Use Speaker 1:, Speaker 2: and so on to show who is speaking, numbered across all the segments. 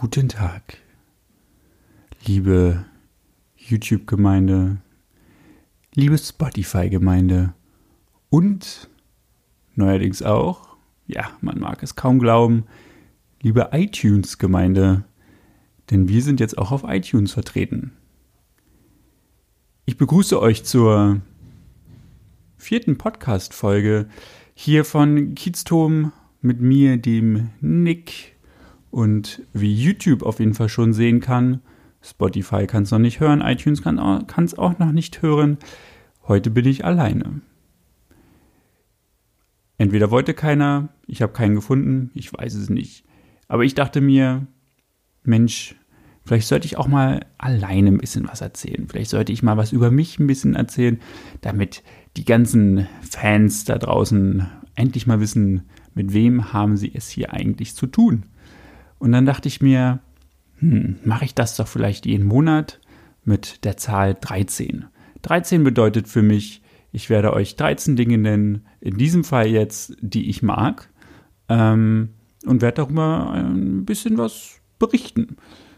Speaker 1: guten Tag, liebe YouTube-Gemeinde, liebe Spotify-Gemeinde und neuerdings auch, ja, man mag es kaum glauben, liebe iTunes-Gemeinde, denn wir sind jetzt auch auf iTunes vertreten. Ich begrüße euch zur vierten Podcast-Folge hier von Kiezturm mit mir, dem Nick. Und wie YouTube auf jeden Fall schon sehen kann, Spotify kann es noch nicht hören, iTunes kann es auch noch nicht hören. Heute bin ich alleine. Entweder wollte keiner, ich habe keinen gefunden, ich weiß es nicht. Aber ich dachte mir, Mensch, vielleicht sollte ich auch mal alleine ein bisschen was erzählen. Vielleicht sollte ich mal was über mich ein bisschen erzählen, damit die ganzen Fans da draußen endlich mal wissen, mit wem haben sie es hier eigentlich zu tun? Und dann dachte ich mir, hm, mache ich das doch vielleicht jeden Monat mit der Zahl 13. 13 bedeutet für mich, ich werde euch 13 Dinge nennen, in diesem Fall jetzt, die ich mag, ähm, und werde darüber ein bisschen was berichten.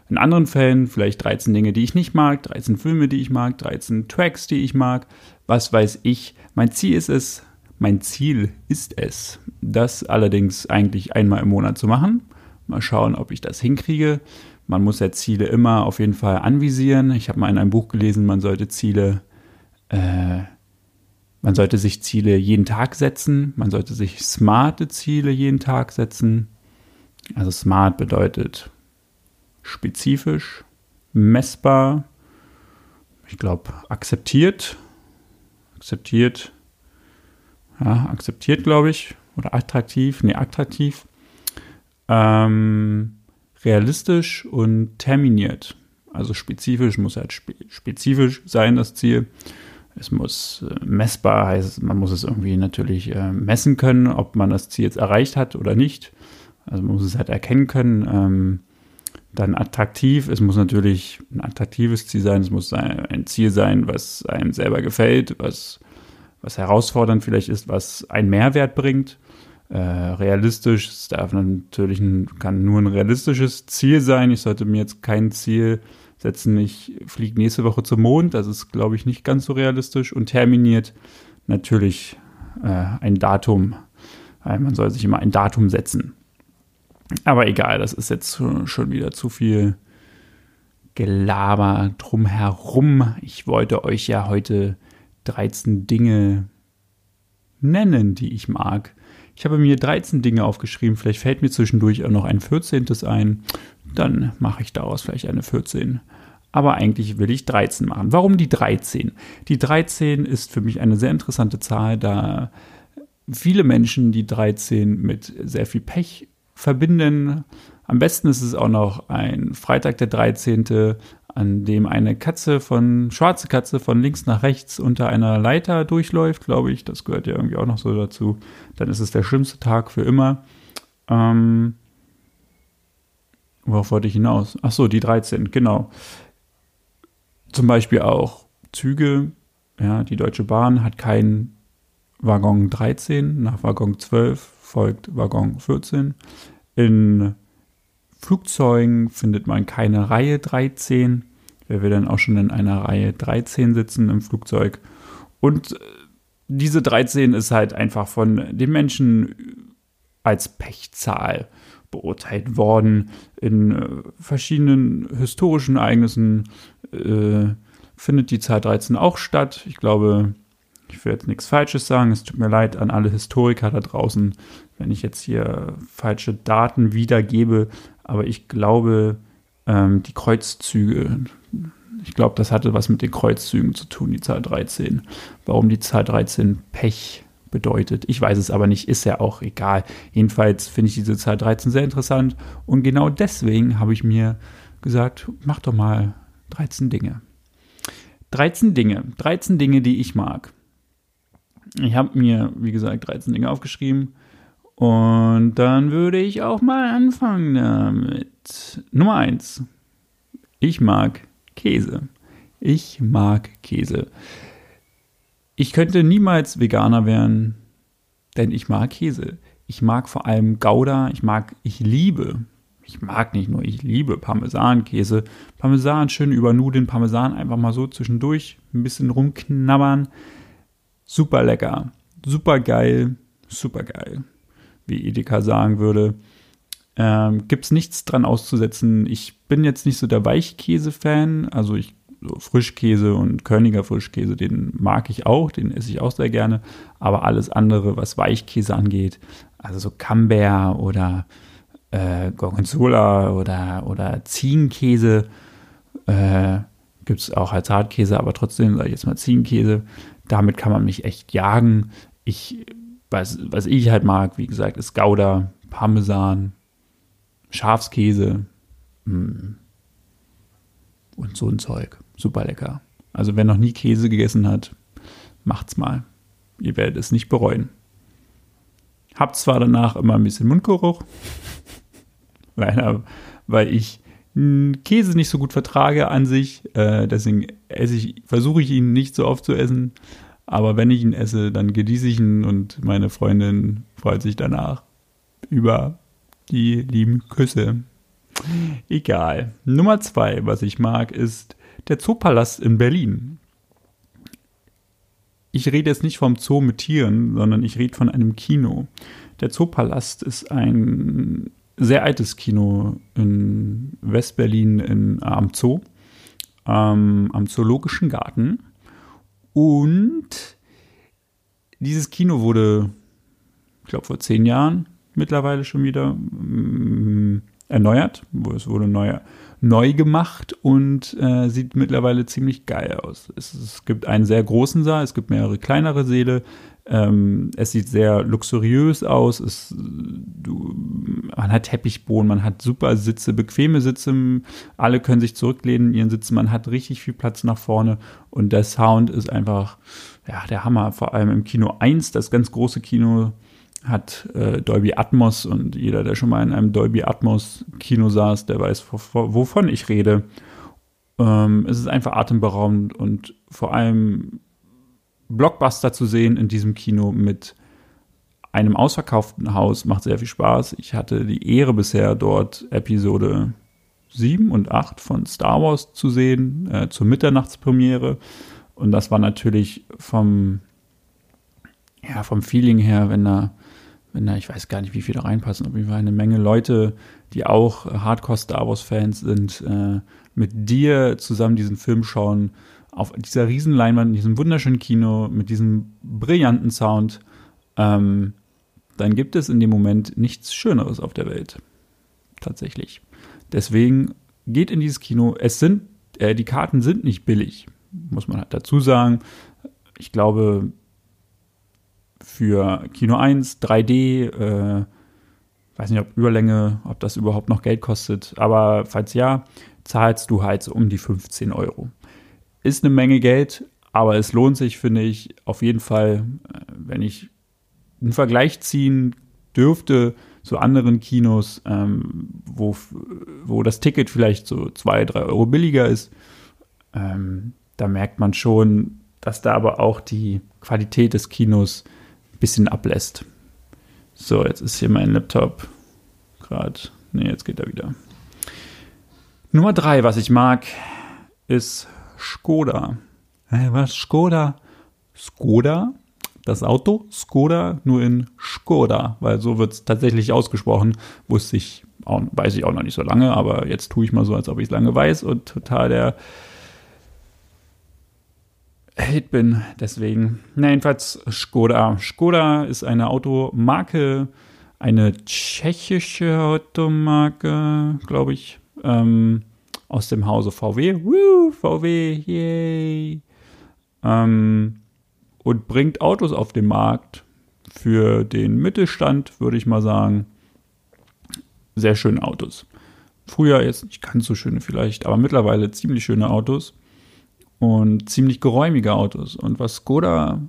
Speaker 1: In anderen Fällen vielleicht 13 Dinge, die ich nicht mag, 13 Filme, die ich mag, 13 Tracks, die ich mag, was weiß ich. Mein Ziel ist es, mein Ziel ist es, das allerdings eigentlich einmal im Monat zu machen. Mal schauen, ob ich das hinkriege. Man muss ja Ziele immer auf jeden Fall anvisieren. Ich habe mal in einem Buch gelesen, man sollte Ziele, äh, man sollte sich Ziele jeden Tag setzen. Man sollte sich smarte Ziele jeden Tag setzen. Also smart bedeutet spezifisch, messbar, ich glaube akzeptiert, akzeptiert, ja, akzeptiert, glaube ich, oder attraktiv, nee, attraktiv, ähm, realistisch und terminiert. Also spezifisch muss halt spe spezifisch sein, das Ziel. Es muss äh, messbar, heißt, man muss es irgendwie natürlich äh, messen können, ob man das Ziel jetzt erreicht hat oder nicht. Also man muss es halt erkennen können. Ähm, dann attraktiv, es muss natürlich ein attraktives Ziel sein, es muss ein Ziel sein, was einem selber gefällt, was was herausfordernd vielleicht ist, was einen Mehrwert bringt. Äh, realistisch, es darf natürlich ein, kann nur ein realistisches Ziel sein. Ich sollte mir jetzt kein Ziel setzen, ich fliege nächste Woche zum Mond. Das ist, glaube ich, nicht ganz so realistisch. Und terminiert natürlich äh, ein Datum. Äh, man soll sich immer ein Datum setzen. Aber egal, das ist jetzt schon wieder zu viel Gelaber drumherum. Ich wollte euch ja heute 13 Dinge nennen, die ich mag. Ich habe mir 13 Dinge aufgeschrieben, vielleicht fällt mir zwischendurch auch noch ein 14. ein, dann mache ich daraus vielleicht eine 14. Aber eigentlich will ich 13 machen. Warum die 13? Die 13 ist für mich eine sehr interessante Zahl, da viele Menschen die 13 mit sehr viel Pech verbinden. Am besten ist es auch noch ein Freitag der 13., an dem eine Katze von, schwarze Katze von links nach rechts unter einer Leiter durchläuft, glaube ich. Das gehört ja irgendwie auch noch so dazu. Dann ist es der schlimmste Tag für immer. Ähm, worauf wollte ich hinaus? Ach so, die 13, genau. Zum Beispiel auch Züge. Ja, die Deutsche Bahn hat keinen Waggon 13. Nach Waggon 12 folgt Waggon 14. In Flugzeugen findet man keine Reihe 13, weil wir dann auch schon in einer Reihe 13 sitzen im Flugzeug. Und äh, diese 13 ist halt einfach von den Menschen als Pechzahl beurteilt worden. In äh, verschiedenen historischen Ereignissen äh, findet die Zahl 13 auch statt. Ich glaube, ich will jetzt nichts Falsches sagen. Es tut mir leid an alle Historiker da draußen, wenn ich jetzt hier falsche Daten wiedergebe. Aber ich glaube, ähm, die Kreuzzüge, ich glaube, das hatte was mit den Kreuzzügen zu tun, die Zahl 13. Warum die Zahl 13 Pech bedeutet. Ich weiß es aber nicht, ist ja auch egal. Jedenfalls finde ich diese Zahl 13 sehr interessant und genau deswegen habe ich mir gesagt, mach doch mal 13 Dinge. 13 Dinge, 13 Dinge, die ich mag. Ich habe mir, wie gesagt, 13 Dinge aufgeschrieben und dann würde ich auch mal anfangen damit. Nummer eins. Ich mag Käse. Ich mag Käse. Ich könnte niemals Veganer werden, denn ich mag Käse. Ich mag vor allem Gouda. Ich mag, ich liebe ich mag nicht nur, ich liebe Parmesankäse. Parmesan schön über Nudeln, Parmesan einfach mal so zwischendurch ein bisschen rumknabbern. Super lecker, super geil, super geil, wie Edeka sagen würde. Ähm, Gibt es nichts dran auszusetzen. Ich bin jetzt nicht so der Weichkäse-Fan, also ich so Frischkäse und Körniger Frischkäse, den mag ich auch, den esse ich auch sehr gerne. Aber alles andere, was Weichkäse angeht, also so Camembert oder äh, Gorgonzola oder, oder Ziegenkäse, äh, gibt es auch als Hartkäse, aber trotzdem sage ich jetzt mal Ziegenkäse. Damit kann man mich echt jagen. Ich, was, was ich halt mag, wie gesagt, ist Gouda, Parmesan, Schafskäse mh, mm, und so ein Zeug super lecker. Also wer noch nie Käse gegessen hat, macht's mal. Ihr werdet es nicht bereuen. Habt zwar danach immer ein bisschen Mundgeruch, leider, weil ich Käse nicht so gut vertrage an sich. Äh, deswegen esse ich, versuche ich ihn nicht so oft zu essen. Aber wenn ich ihn esse, dann genieße ich ihn und meine Freundin freut sich danach über die lieben Küsse. Egal. Nummer zwei, was ich mag, ist der Zoopalast in Berlin. Ich rede jetzt nicht vom Zoo mit Tieren, sondern ich rede von einem Kino. Der Zoopalast ist ein sehr altes Kino in Westberlin in, am Zoo, ähm, am Zoologischen Garten. Und dieses Kino wurde, ich glaube, vor zehn Jahren mittlerweile schon wieder mm, erneuert. Es wurde neu, neu gemacht und äh, sieht mittlerweile ziemlich geil aus. Es, es, gibt einen sehr großen Saal, es gibt mehrere kleinere Säle. Ähm, es sieht sehr luxuriös aus. Es, du, man hat Teppichboden, man hat super Sitze, bequeme Sitze. Alle können sich zurücklehnen in ihren Sitzen. Man hat richtig viel Platz nach vorne und der Sound ist einfach ja, der Hammer. Vor allem im Kino 1, das ganz große Kino hat äh, Dolby Atmos und jeder, der schon mal in einem Dolby Atmos Kino saß, der weiß, wovon ich rede. Ähm, es ist einfach atemberaubend und vor allem Blockbuster zu sehen in diesem Kino mit einem ausverkauften Haus macht sehr viel Spaß. Ich hatte die Ehre bisher dort Episode 7 und 8 von Star Wars zu sehen, äh, zur Mitternachtspremiere. Und das war natürlich vom, ja, vom Feeling her, wenn da wenn da, ich weiß gar nicht, wie viele reinpassen, auf jeden Fall eine Menge Leute, die auch Hardcore-Star Wars-Fans sind, äh, mit dir zusammen diesen Film schauen, auf dieser riesen Leinwand, in diesem wunderschönen Kino, mit diesem brillanten Sound, ähm, dann gibt es in dem Moment nichts Schöneres auf der Welt. Tatsächlich. Deswegen geht in dieses Kino. Es sind, äh, die Karten sind nicht billig, muss man halt dazu sagen. Ich glaube, für Kino 1, 3D, äh, weiß nicht, ob Überlänge, ob das überhaupt noch Geld kostet, aber falls ja, zahlst du halt so um die 15 Euro. Ist eine Menge Geld, aber es lohnt sich, finde ich, auf jeden Fall, äh, wenn ich einen Vergleich ziehen dürfte zu anderen Kinos, ähm, wo, wo das Ticket vielleicht so 2, 3 Euro billiger ist, ähm, da merkt man schon, dass da aber auch die Qualität des Kinos bisschen ablässt. So, jetzt ist hier mein Laptop gerade. Ne, jetzt geht er wieder. Nummer drei, was ich mag, ist Skoda. Hey, was? Skoda? Skoda? Das Auto? Skoda, nur in Skoda, weil so wird es tatsächlich ausgesprochen. Wusste ich, auch, weiß ich auch noch nicht so lange, aber jetzt tue ich mal so, als ob ich es lange weiß und total der Held bin. Deswegen, na, jedenfalls Skoda. Skoda ist eine Automarke, eine tschechische Automarke, glaube ich, ähm, aus dem Hause VW. Woo, VW, yay! Ähm, und bringt Autos auf den Markt für den Mittelstand, würde ich mal sagen. Sehr schöne Autos. Früher jetzt nicht ganz so schöne vielleicht, aber mittlerweile ziemlich schöne Autos und ziemlich geräumige Autos. Und was Skoda,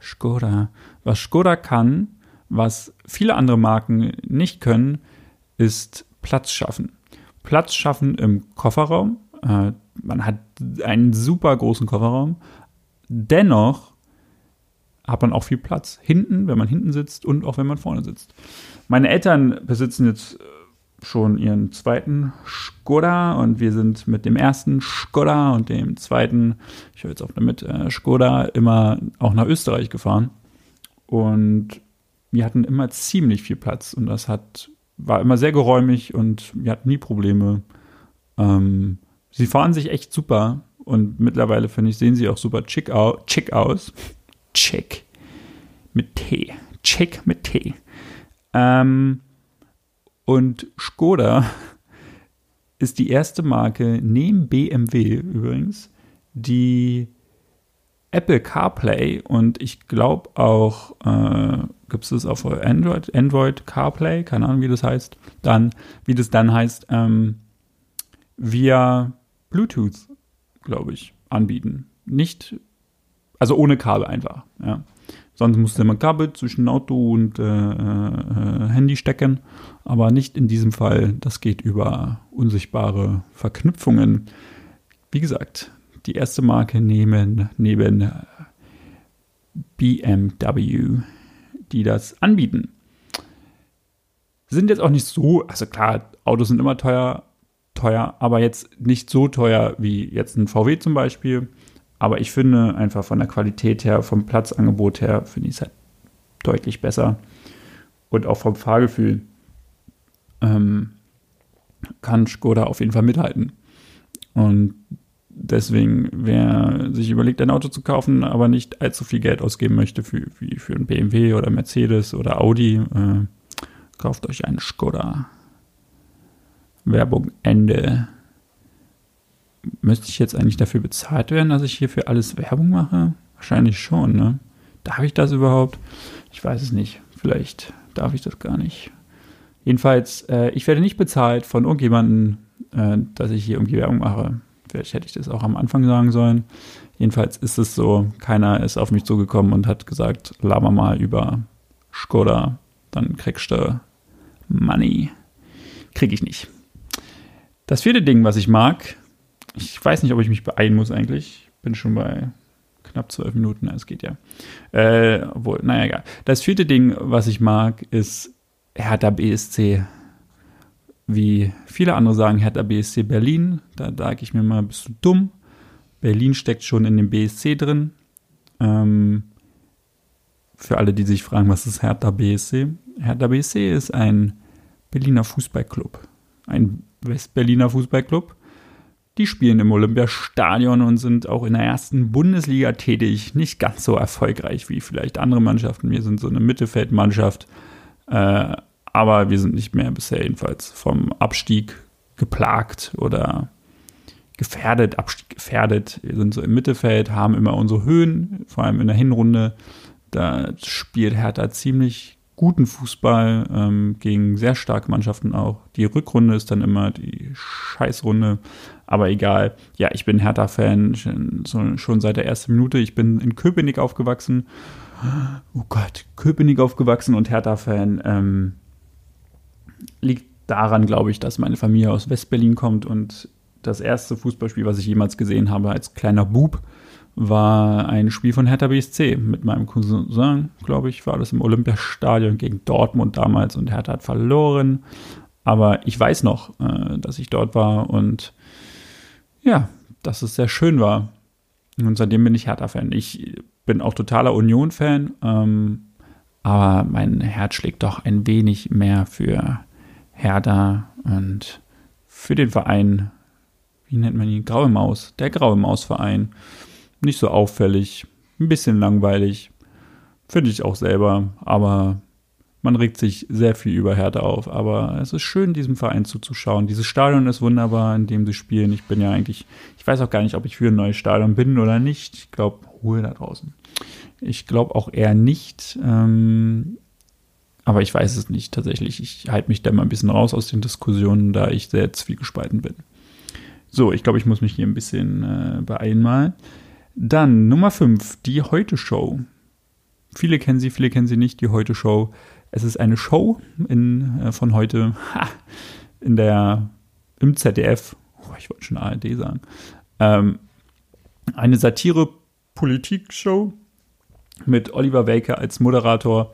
Speaker 1: Skoda, was Skoda kann, was viele andere Marken nicht können, ist Platz schaffen. Platz schaffen im Kofferraum. Äh, man hat einen super großen Kofferraum. Dennoch hat man auch viel Platz. Hinten, wenn man hinten sitzt und auch wenn man vorne sitzt. Meine Eltern besitzen jetzt schon ihren zweiten Skoda und wir sind mit dem ersten Skoda und dem zweiten, ich höre jetzt auch damit, äh, Skoda immer auch nach Österreich gefahren. Und wir hatten immer ziemlich viel Platz und das hat, war immer sehr geräumig und wir hatten nie Probleme. Ähm, sie fahren sich echt super und mittlerweile, finde ich, sehen sie auch super chic, au chic aus. Chic. Mit T. Chic mit T. Ähm, und Skoda ist die erste Marke neben BMW übrigens, die Apple CarPlay und ich glaube auch, äh, gibt es das auf Android, Android CarPlay, keine Ahnung, wie das heißt, dann, wie das dann heißt, ähm, via Bluetooth, glaube ich, anbieten. Nicht, also ohne Kabel einfach, ja. Sonst musste man Kabel zwischen Auto und äh, äh, Handy stecken, aber nicht in diesem Fall. Das geht über unsichtbare Verknüpfungen. Wie gesagt, die erste Marke neben, neben BMW, die das anbieten. Sind jetzt auch nicht so, also klar, Autos sind immer teuer, teuer, aber jetzt nicht so teuer wie jetzt ein VW zum Beispiel. Aber ich finde einfach von der Qualität her, vom Platzangebot her, finde ich es halt deutlich besser. Und auch vom Fahrgefühl ähm, kann Skoda auf jeden Fall mithalten. Und deswegen, wer sich überlegt, ein Auto zu kaufen, aber nicht allzu viel Geld ausgeben möchte für, wie für ein BMW oder Mercedes oder Audi, äh, kauft euch einen Skoda. Werbung Ende müsste ich jetzt eigentlich dafür bezahlt werden, dass ich hier für alles Werbung mache? Wahrscheinlich schon, ne? Darf ich das überhaupt? Ich weiß es nicht. Vielleicht darf ich das gar nicht. Jedenfalls, äh, ich werde nicht bezahlt von irgendjemandem, äh, dass ich hier irgendwie Werbung mache. Vielleicht hätte ich das auch am Anfang sagen sollen. Jedenfalls ist es so, keiner ist auf mich zugekommen und hat gesagt, laber mal über Skoda, dann kriegst du Money. Krieg ich nicht. Das vierte Ding, was ich mag, ich weiß nicht, ob ich mich beeilen muss eigentlich. Bin schon bei knapp zwölf Minuten, es geht ja. Äh, obwohl, naja, egal. Das vierte Ding, was ich mag, ist Hertha BSC. Wie viele andere sagen, Hertha BSC Berlin. Da sage ich mir mal, bist du dumm? Berlin steckt schon in dem BSC drin. Ähm, für alle, die sich fragen, was ist Hertha BSC? Hertha BSC ist ein Berliner Fußballclub. Ein Westberliner Fußballclub die spielen im Olympiastadion und sind auch in der ersten Bundesliga tätig. Nicht ganz so erfolgreich wie vielleicht andere Mannschaften. Wir sind so eine Mittelfeldmannschaft, äh, aber wir sind nicht mehr bisher jedenfalls vom Abstieg geplagt oder gefährdet, Abstieg gefährdet. Wir sind so im Mittelfeld, haben immer unsere Höhen, vor allem in der Hinrunde. Da spielt Hertha ziemlich guten Fußball ähm, gegen sehr starke Mannschaften auch. Die Rückrunde ist dann immer die Scheißrunde, aber egal. Ja, ich bin Hertha-Fan schon, schon seit der ersten Minute. Ich bin in Köpenick aufgewachsen. Oh Gott, Köpenick aufgewachsen und Hertha-Fan. Ähm, liegt daran, glaube ich, dass meine Familie aus Westberlin kommt und das erste Fußballspiel, was ich jemals gesehen habe als kleiner Bub, war ein Spiel von Hertha BSC mit meinem Cousin, glaube ich, war das im Olympiastadion gegen Dortmund damals und Hertha hat verloren. Aber ich weiß noch, äh, dass ich dort war und ja, dass es sehr schön war. Und seitdem bin ich Hertha-Fan. Ich bin auch totaler Union-Fan, ähm, aber mein Herz schlägt doch ein wenig mehr für Hertha und für den Verein, wie nennt man ihn? Graue Maus, der Graue Maus-Verein nicht so auffällig, ein bisschen langweilig. Finde ich auch selber, aber man regt sich sehr viel über Hertha auf. Aber es ist schön, diesem Verein zuzuschauen. Dieses Stadion ist wunderbar, in dem sie spielen. Ich bin ja eigentlich, ich weiß auch gar nicht, ob ich für ein neues Stadion bin oder nicht. Ich glaube, Ruhe da draußen. Ich glaube auch eher nicht. Ähm, aber ich weiß es nicht tatsächlich. Ich halte mich da mal ein bisschen raus aus den Diskussionen, da ich sehr zwiegespalten bin. So, ich glaube, ich muss mich hier ein bisschen äh, beeilen mal. Dann Nummer 5, die Heute-Show. Viele kennen sie, viele kennen sie nicht, die Heute-Show. Es ist eine Show in, äh, von heute ha, in der, im ZDF. Oh, ich wollte schon ARD sagen. Ähm, eine Satire-Politik-Show mit Oliver Welke als Moderator.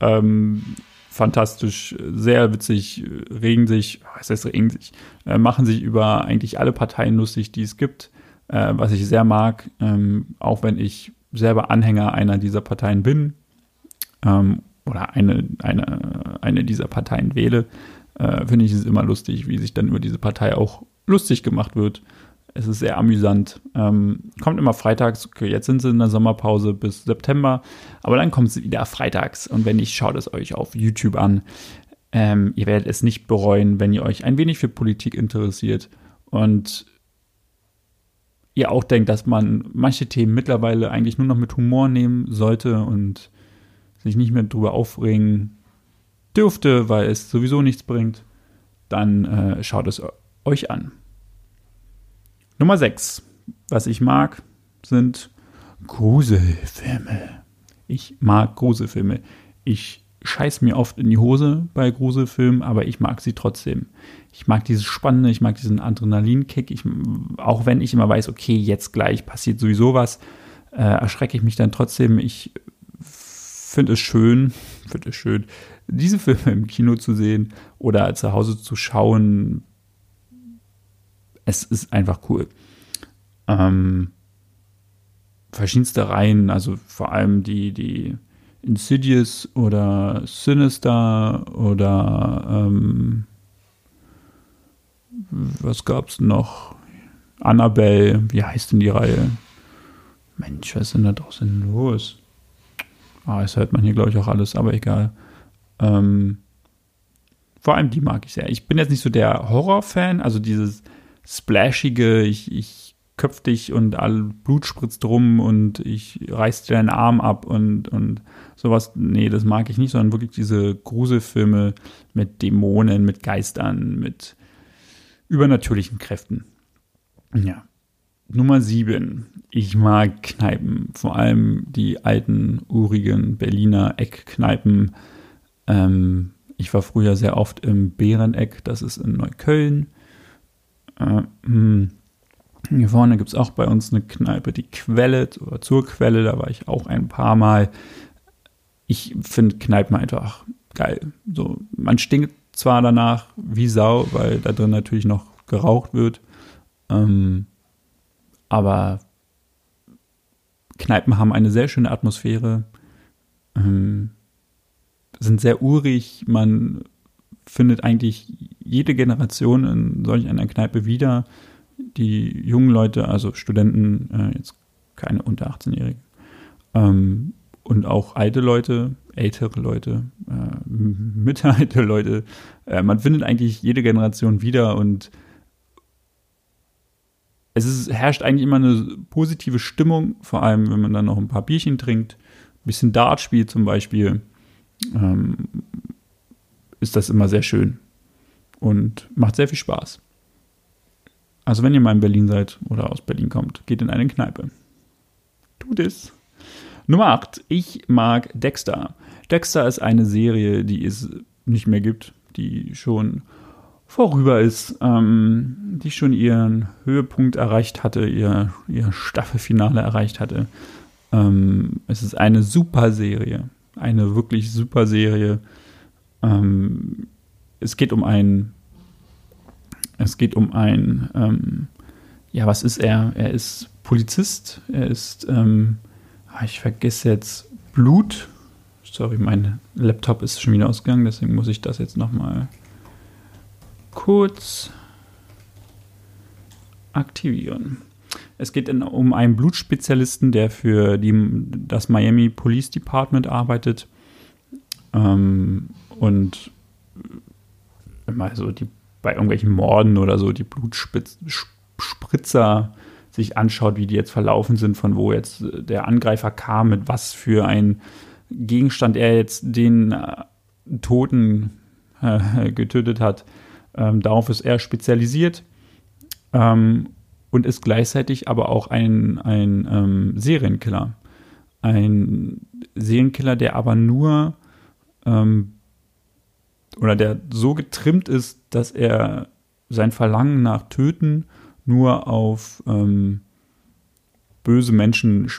Speaker 1: Ähm, fantastisch, sehr witzig, regen sich, was heißt regen sich, äh, machen sich über eigentlich alle Parteien lustig, die es gibt, äh, was ich sehr mag, ähm, auch wenn ich selber Anhänger einer dieser Parteien bin ähm, oder eine, eine, eine dieser Parteien wähle, äh, finde ich es immer lustig, wie sich dann über diese Partei auch lustig gemacht wird. Es ist sehr amüsant. Ähm, kommt immer freitags. Okay, jetzt sind sie in der Sommerpause bis September. Aber dann kommt sie wieder freitags. Und wenn nicht, schaut es euch auf YouTube an. Ähm, ihr werdet es nicht bereuen, wenn ihr euch ein wenig für Politik interessiert. Und ihr auch denkt, dass man manche Themen mittlerweile eigentlich nur noch mit Humor nehmen sollte und sich nicht mehr drüber aufregen dürfte, weil es sowieso nichts bringt, dann äh, schaut es euch an. Nummer 6. Was ich mag, sind Gruselfilme. Ich mag Gruselfilme. Ich scheiß mir oft in die Hose bei Gruselfilmen, aber ich mag sie trotzdem. Ich mag dieses Spannende, ich mag diesen Adrenalinkick. Ich, auch wenn ich immer weiß, okay, jetzt gleich passiert sowieso was, äh, erschrecke ich mich dann trotzdem. Ich finde es schön, finde es schön, diese Filme im Kino zu sehen oder zu Hause zu schauen, es ist einfach cool. Ähm, verschiedenste Reihen, also vor allem die, die Insidious oder Sinister oder ähm, was gab's noch? Annabelle, wie heißt denn die Reihe? Mensch, was ist denn da draußen los? Ah, das hört man hier, glaube ich, auch alles, aber egal. Ähm, vor allem die mag ich sehr. Ich bin jetzt nicht so der Horror-Fan, also dieses splashige, ich, ich köpf dich und all Blut spritzt rum und ich reiß dir deinen Arm ab und, und sowas. Nee, das mag ich nicht, sondern wirklich diese Gruselfilme mit Dämonen, mit Geistern, mit übernatürlichen Kräften. Ja. Nummer sieben. Ich mag Kneipen, vor allem die alten, urigen Berliner Eckkneipen. Ähm, ich war früher sehr oft im Bäreneck, das ist in Neukölln. Äh, hm. Hier vorne gibt es auch bei uns eine Kneipe, die Quelle oder zur Quelle, da war ich auch ein paar Mal. Ich finde Kneipen einfach geil. So, man stinkt zwar danach wie Sau, weil da drin natürlich noch geraucht wird, ähm, aber Kneipen haben eine sehr schöne Atmosphäre, ähm, sind sehr urig, man findet eigentlich jede Generation in solch einer Kneipe wieder. Die jungen Leute, also Studenten, äh, jetzt keine unter 18-Jährigen, ähm, und auch alte Leute, ältere Leute, äh, mittelalte Leute. Äh, man findet eigentlich jede Generation wieder und es ist, herrscht eigentlich immer eine positive Stimmung, vor allem wenn man dann noch ein paar Bierchen trinkt, ein bisschen Dart spielt zum Beispiel. Ähm, ist das immer sehr schön und macht sehr viel Spaß. Also wenn ihr mal in Berlin seid oder aus Berlin kommt, geht in eine Kneipe. Tut es. Nummer 8. Ich mag Dexter. Dexter ist eine Serie, die es nicht mehr gibt, die schon vorüber ist, ähm, die schon ihren Höhepunkt erreicht hatte, ihr, ihr Staffelfinale erreicht hatte. Ähm, es ist eine super Serie, eine wirklich super Serie. Ähm, es geht um ein, es geht um ein, ähm, ja, was ist er? Er ist Polizist, er ist, ähm, ah, ich vergesse jetzt, Blut. Sorry, mein Laptop ist schon wieder ausgegangen, deswegen muss ich das jetzt nochmal kurz aktivieren. Es geht in, um einen Blutspezialisten, der für die, das Miami Police Department arbeitet. Ähm, und immer so die bei irgendwelchen Morden oder so die Blutspritzer sich anschaut, wie die jetzt verlaufen sind, von wo jetzt der Angreifer kam, mit was für ein Gegenstand er jetzt den äh, Toten äh, getötet hat. Ähm, darauf ist er spezialisiert ähm, und ist gleichzeitig aber auch ein, ein ähm, Serienkiller. Ein Serienkiller, der aber nur ähm, oder der so getrimmt ist, dass er sein Verlangen nach Töten nur auf ähm, böse Menschen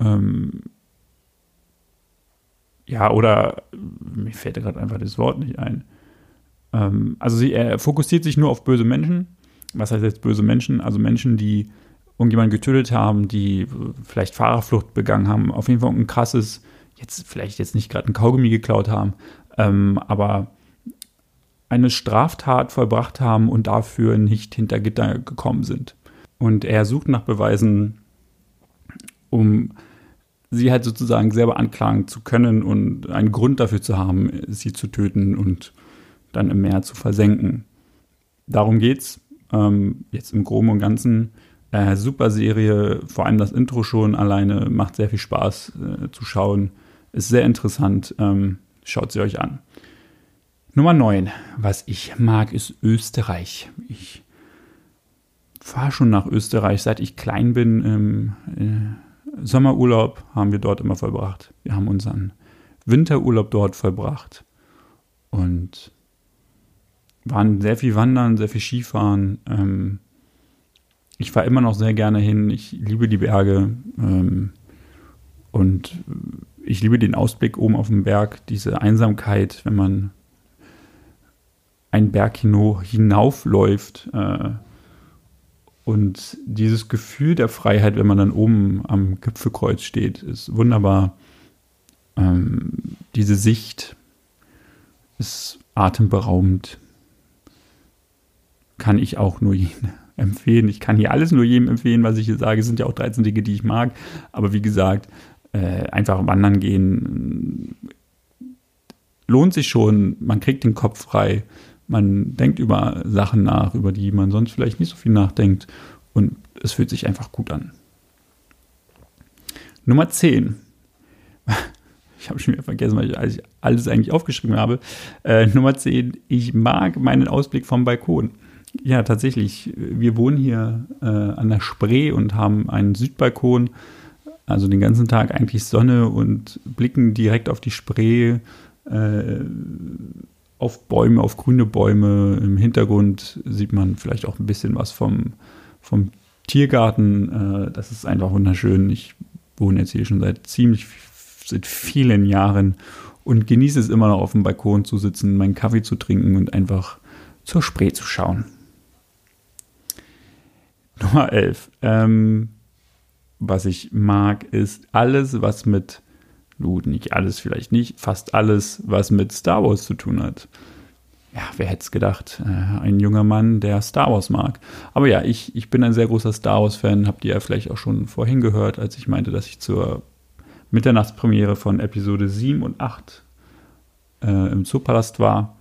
Speaker 1: ähm, ja, oder mir fällt gerade einfach das Wort nicht ein. Ähm, also sie, er fokussiert sich nur auf böse Menschen. Was heißt jetzt böse Menschen? Also Menschen, die irgendjemanden getötet haben, die vielleicht Fahrerflucht begangen haben, auf jeden Fall ein krasses, jetzt vielleicht jetzt nicht gerade ein Kaugummi geklaut haben, ähm, aber eine Straftat vollbracht haben und dafür nicht hinter Gitter gekommen sind. Und er sucht nach Beweisen, um sie halt sozusagen selber anklagen zu können und einen Grund dafür zu haben, sie zu töten und dann im Meer zu versenken. Darum geht's. Ähm, jetzt im Groben und Ganzen. Äh, super Serie, vor allem das Intro schon alleine macht sehr viel Spaß äh, zu schauen. Ist sehr interessant. Ähm, schaut sie euch an. Nummer 9. Was ich mag, ist Österreich. Ich fahre schon nach Österreich, seit ich klein bin. Im äh, Sommerurlaub haben wir dort immer vollbracht. Wir haben unseren Winterurlaub dort vollbracht und waren sehr viel wandern, sehr viel Skifahren. Ähm, ich fahre immer noch sehr gerne hin. Ich liebe die Berge ähm, und ich liebe den Ausblick oben auf dem Berg, diese Einsamkeit, wenn man einen Berg hinaufläuft äh, und dieses Gefühl der Freiheit, wenn man dann oben am Gipfelkreuz steht, ist wunderbar. Ähm, diese Sicht ist atemberaubend. Kann ich auch nur jedem empfehlen. Ich kann hier alles nur jedem empfehlen, was ich hier sage. Es sind ja auch 13 Dinge, die ich mag. Aber wie gesagt, äh, einfach wandern gehen lohnt sich schon. Man kriegt den Kopf frei. Man denkt über Sachen nach, über die man sonst vielleicht nicht so viel nachdenkt. Und es fühlt sich einfach gut an. Nummer 10. Ich habe schon wieder vergessen, weil ich alles eigentlich aufgeschrieben habe. Äh, Nummer 10. Ich mag meinen Ausblick vom Balkon. Ja, tatsächlich. Wir wohnen hier äh, an der Spree und haben einen Südbalkon. Also den ganzen Tag eigentlich Sonne und blicken direkt auf die Spree, äh, auf Bäume, auf grüne Bäume. Im Hintergrund sieht man vielleicht auch ein bisschen was vom, vom Tiergarten. Äh, das ist einfach wunderschön. Ich wohne jetzt hier schon seit ziemlich seit vielen Jahren und genieße es immer noch auf dem Balkon zu sitzen, meinen Kaffee zu trinken und einfach zur Spree zu schauen. Nummer 11. Ähm, was ich mag, ist alles, was mit, gut, nicht alles vielleicht nicht, fast alles, was mit Star Wars zu tun hat. Ja, wer hätte es gedacht? Äh, ein junger Mann, der Star Wars mag. Aber ja, ich, ich bin ein sehr großer Star Wars-Fan. Habt ihr ja vielleicht auch schon vorhin gehört, als ich meinte, dass ich zur Mitternachtspremiere von Episode 7 und 8 äh, im Zoopalast war.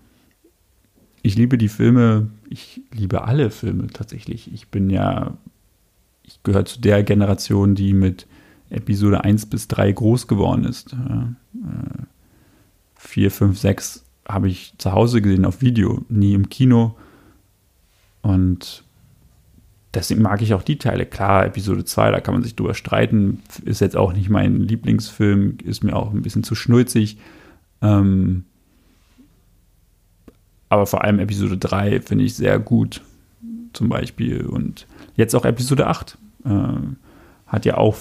Speaker 1: Ich liebe die Filme, ich liebe alle Filme tatsächlich. Ich bin ja ich gehöre zu der Generation, die mit Episode 1 bis 3 groß geworden ist. Äh, 4, 5, 6 habe ich zu Hause gesehen auf Video, nie im Kino. Und deswegen mag ich auch die Teile. Klar, Episode 2, da kann man sich drüber streiten. Ist jetzt auch nicht mein Lieblingsfilm, ist mir auch ein bisschen zu schnulzig. Ähm, aber vor allem Episode 3 finde ich sehr gut, zum Beispiel. Und jetzt auch Episode 8. Äh, hat ja auch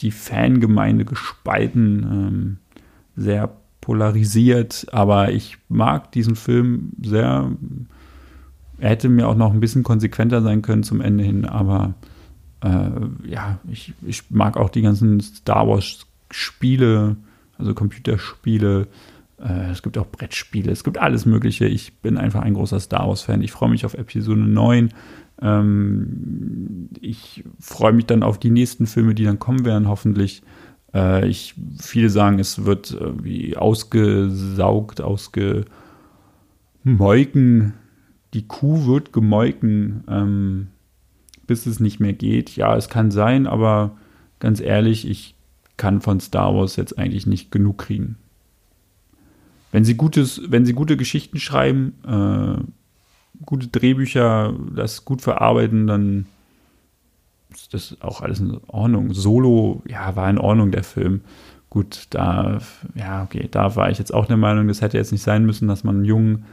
Speaker 1: die Fangemeinde gespalten, ähm, sehr polarisiert, aber ich mag diesen Film sehr. Er hätte mir auch noch ein bisschen konsequenter sein können zum Ende hin, aber äh, ja, ich, ich mag auch die ganzen Star Wars Spiele, also Computerspiele. Äh, es gibt auch Brettspiele, es gibt alles Mögliche. Ich bin einfach ein großer Star Wars-Fan. Ich freue mich auf Episode 9. Ähm, ich freue mich dann auf die nächsten Filme, die dann kommen werden, hoffentlich. Äh, ich, viele sagen, es wird wie ausgesaugt, ausgemolken. Die Kuh wird gemolken, ähm, bis es nicht mehr geht. Ja, es kann sein, aber ganz ehrlich, ich kann von Star Wars jetzt eigentlich nicht genug kriegen. Wenn sie, gutes, wenn sie gute Geschichten schreiben, äh, gute Drehbücher das gut verarbeiten, dann ist das auch alles in Ordnung. Solo, ja, war in Ordnung, der Film. Gut, da, ja, okay, da war ich jetzt auch der Meinung, das hätte jetzt nicht sein müssen, dass man einen jungen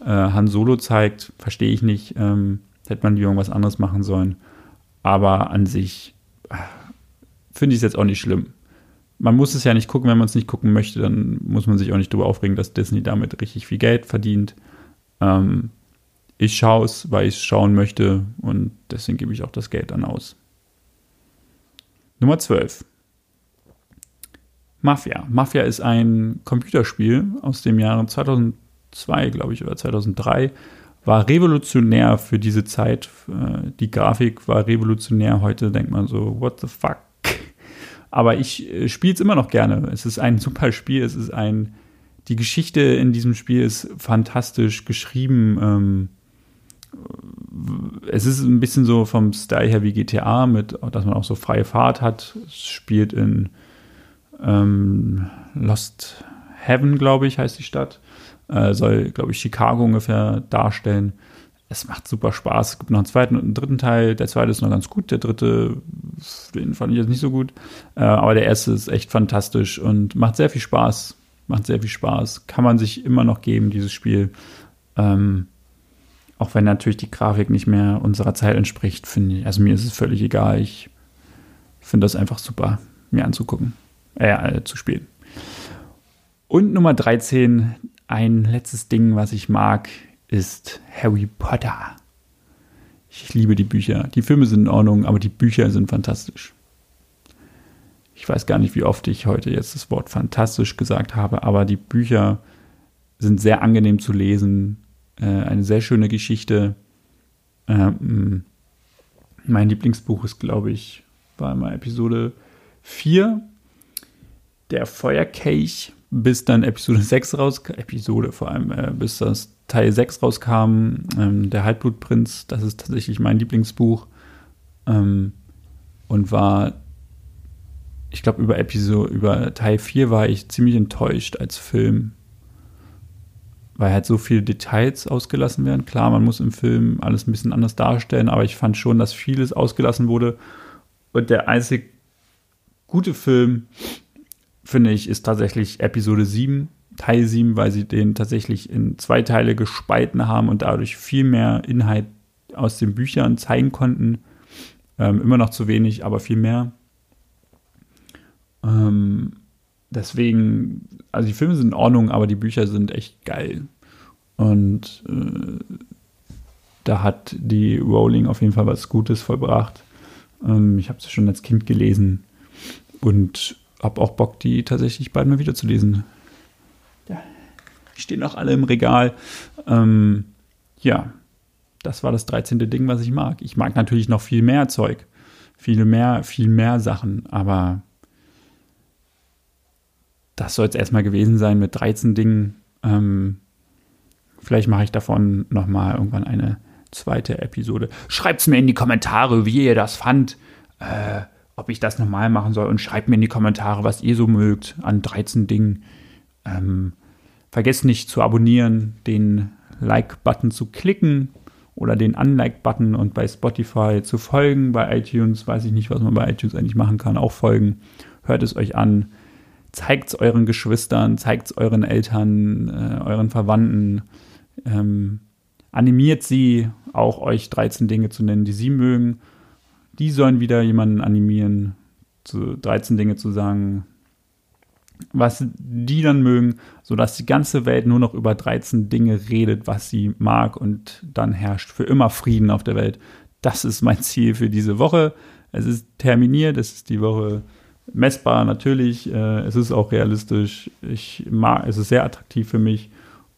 Speaker 1: äh, Han Solo zeigt. Verstehe ich nicht. Ähm, hätte man irgendwas anderes machen sollen. Aber an sich äh, finde ich es jetzt auch nicht schlimm. Man muss es ja nicht gucken, wenn man es nicht gucken möchte, dann muss man sich auch nicht darüber aufregen, dass Disney damit richtig viel Geld verdient. Ähm, ich schaue es, weil ich es schauen möchte und deswegen gebe ich auch das Geld dann aus. Nummer 12. Mafia. Mafia ist ein Computerspiel aus dem Jahre 2002, glaube ich, oder 2003. War revolutionär für diese Zeit. Äh, die Grafik war revolutionär. Heute denkt man so, what the fuck? Aber ich äh, spiele es immer noch gerne. Es ist ein super Spiel. Es ist ein. Die Geschichte in diesem Spiel ist fantastisch geschrieben. Ähm, es ist ein bisschen so vom Style her wie GTA, mit, dass man auch so freie Fahrt hat. Es spielt in ähm, Lost Heaven, glaube ich, heißt die Stadt. Äh, soll, glaube ich, Chicago ungefähr darstellen. Es macht super Spaß. Es gibt noch einen zweiten und einen dritten Teil. Der zweite ist noch ganz gut. Der dritte, den fand ich jetzt nicht so gut. Äh, aber der erste ist echt fantastisch und macht sehr viel Spaß. Macht sehr viel Spaß. Kann man sich immer noch geben, dieses Spiel. Ähm, auch wenn natürlich die Grafik nicht mehr unserer Zeit entspricht, finde ich. Also mir ist es völlig egal. Ich finde das einfach super, mir anzugucken, äh, äh, zu spielen. Und Nummer 13, ein letztes Ding, was ich mag, ist Harry Potter. Ich liebe die Bücher. Die Filme sind in Ordnung, aber die Bücher sind fantastisch. Ich weiß gar nicht, wie oft ich heute jetzt das Wort fantastisch gesagt habe, aber die Bücher sind sehr angenehm zu lesen. Äh, eine sehr schöne Geschichte. Ähm, mein Lieblingsbuch ist, glaube ich, war mal Episode 4, der Feuerkelch, bis dann Episode 6 rauskam, Episode vor allem, äh, bis das Teil 6 rauskam, ähm, der Halbblutprinz, das ist tatsächlich mein Lieblingsbuch ähm, und war, ich glaube, über Episode, über Teil 4 war ich ziemlich enttäuscht als Film, weil halt so viele Details ausgelassen werden. Klar, man muss im Film alles ein bisschen anders darstellen, aber ich fand schon, dass vieles ausgelassen wurde. Und der einzig gute Film, finde ich, ist tatsächlich Episode 7, Teil 7, weil sie den tatsächlich in zwei Teile gespalten haben und dadurch viel mehr Inhalt aus den Büchern zeigen konnten. Ähm, immer noch zu wenig, aber viel mehr. Ähm, deswegen, also die Filme sind in Ordnung, aber die Bücher sind echt geil. Und äh, da hat die Rowling auf jeden Fall was Gutes vollbracht. Ähm, ich habe sie schon als Kind gelesen und habe auch Bock, die tatsächlich bald mal wieder zu lesen. Stehen auch alle im Regal. Ähm, ja, das war das 13. Ding, was ich mag. Ich mag natürlich noch viel mehr Zeug. Viel mehr, viel mehr Sachen, aber das soll es erstmal gewesen sein mit 13 Dingen. Ähm, vielleicht mache ich davon nochmal irgendwann eine zweite Episode. Schreibt es mir in die Kommentare, wie ihr das fand, äh, ob ich das nochmal machen soll und schreibt mir in die Kommentare, was ihr so mögt an 13 Dingen. Ähm, vergesst nicht zu abonnieren, den Like-Button zu klicken oder den Unlike-Button und bei Spotify zu folgen. Bei iTunes weiß ich nicht, was man bei iTunes eigentlich machen kann. Auch folgen. Hört es euch an zeigt es euren Geschwistern, zeigt es euren Eltern, äh, euren Verwandten. Ähm, animiert sie, auch euch 13 Dinge zu nennen, die sie mögen. Die sollen wieder jemanden animieren, zu 13 Dinge zu sagen, was die dann mögen, sodass die ganze Welt nur noch über 13 Dinge redet, was sie mag und dann herrscht für immer Frieden auf der Welt. Das ist mein Ziel für diese Woche. Es ist terminiert, es ist die Woche messbar natürlich, äh, es ist auch realistisch. Ich mag, es ist sehr attraktiv für mich.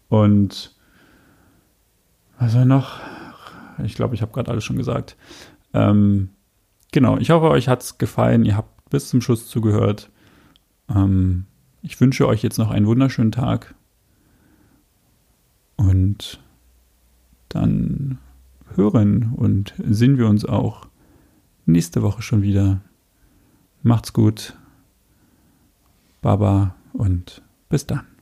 Speaker 1: Und was soll noch? Ich glaube, ich habe gerade alles schon gesagt. Ähm, genau, ich hoffe, euch hat es gefallen. Ihr habt bis zum Schluss zugehört. Ähm, ich wünsche euch jetzt noch einen wunderschönen Tag. Und dann hören und sehen wir uns auch nächste Woche schon wieder. Macht's gut. Baba und bis dann.